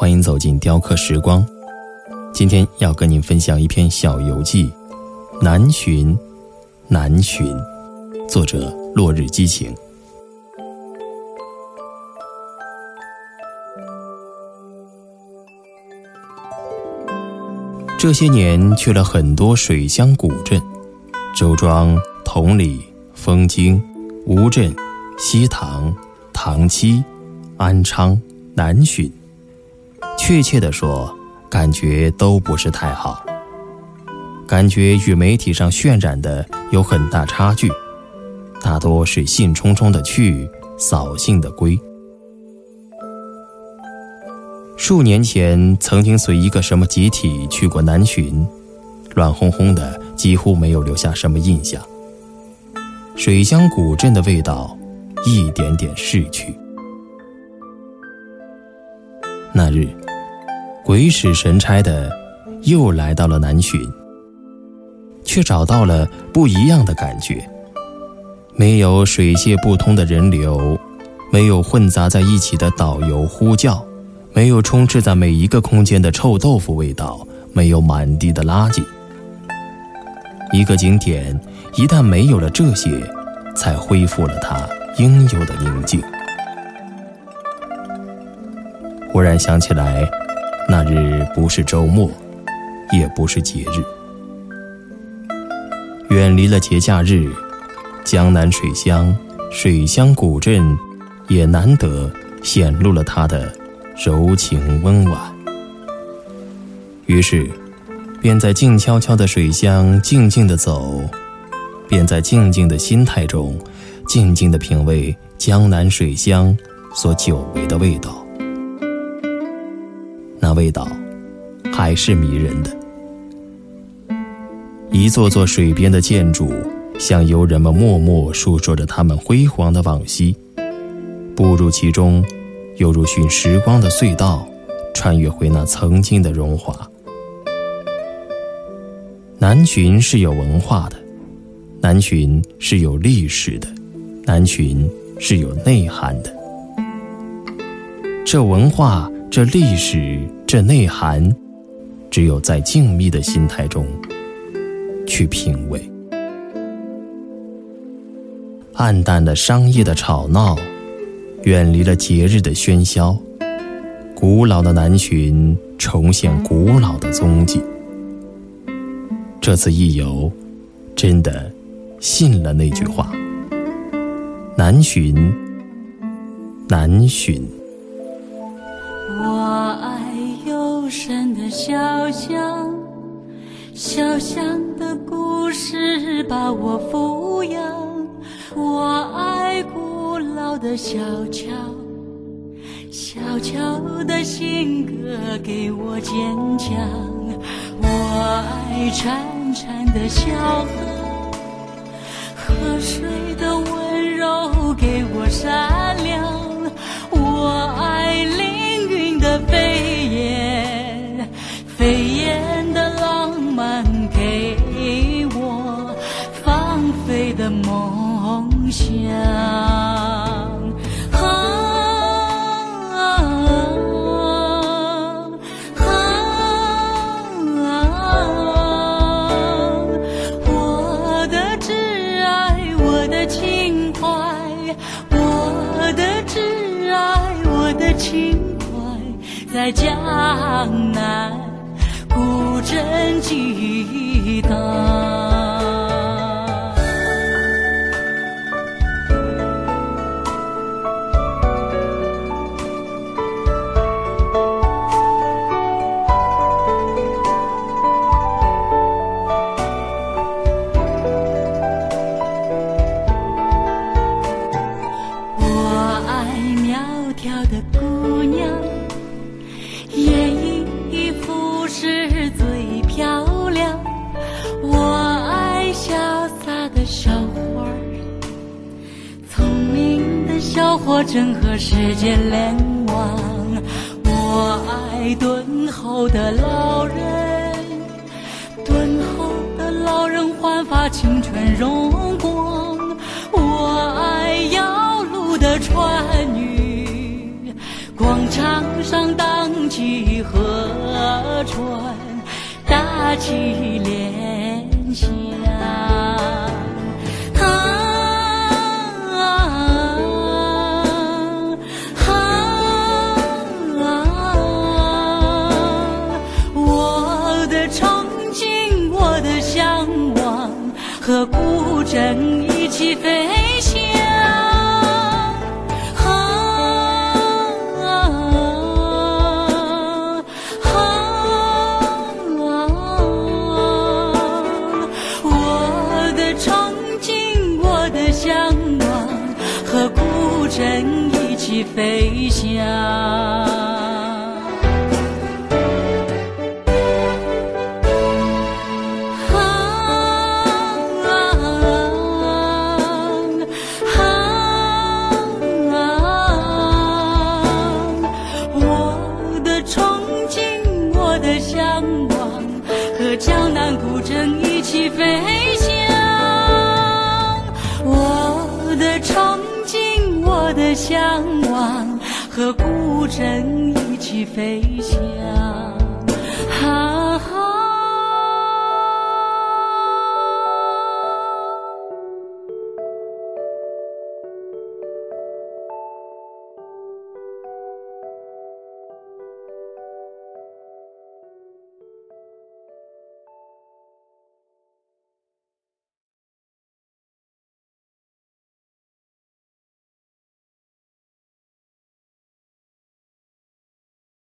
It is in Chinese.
欢迎走进雕刻时光。今天要跟您分享一篇小游记，《南巡》，南巡，作者落日激情。这些年去了很多水乡古镇，周庄、同里、枫泾、乌镇、西塘、塘溪、安昌、南浔。确切的说，感觉都不是太好，感觉与媒体上渲染的有很大差距，大多是兴冲冲的去，扫兴的归。数年前曾经随一个什么集体去过南浔，乱哄哄的，几乎没有留下什么印象。水乡古镇的味道，一点点逝去。那日，鬼使神差的又来到了南浔，却找到了不一样的感觉。没有水泄不通的人流，没有混杂在一起的导游呼叫。没有充斥在每一个空间的臭豆腐味道，没有满地的垃圾。一个景点一旦没有了这些，才恢复了它应有的宁静。忽然想起来，那日不是周末，也不是节日。远离了节假日，江南水乡、水乡古镇，也难得显露了它的。柔情温婉，于是，便在静悄悄的水乡静静的走，便在静静的心态中，静静的品味江南水乡所久违的味道。那味道，还是迷人的。一座座水边的建筑，向游人们默默述说着他们辉煌的往昔。步入其中。犹如寻时光的隧道，穿越回那曾经的荣华。南浔是有文化的，南浔是有历史的，南浔是有内涵的。这文化、这历史、这内涵，只有在静谧的心态中去品味。暗淡的商业的吵闹。远离了节日的喧嚣，古老的南浔重现古老的踪迹。这次一游，真的信了那句话：南浔，南浔。幽深的小巷，小巷的故事把我抚养。我爱古。老的小桥，小桥的性格给我坚强。我爱潺潺的小，河给我放飞的梦想啊啊啊我的挚爱我的情怀我的挚爱我的情怀在江南古花儿聪明的小伙正和世界联网，我爱敦厚的老人，敦厚的老人焕发青春荣光。我爱摇橹的船女，广场上荡起河船，打起莲香。和古筝一起飞翔。啊啊！我的憧憬，我的向往，和古筝一起飞翔。一起飞翔。我的憧憬，我的向往，和古镇一起飞翔。啊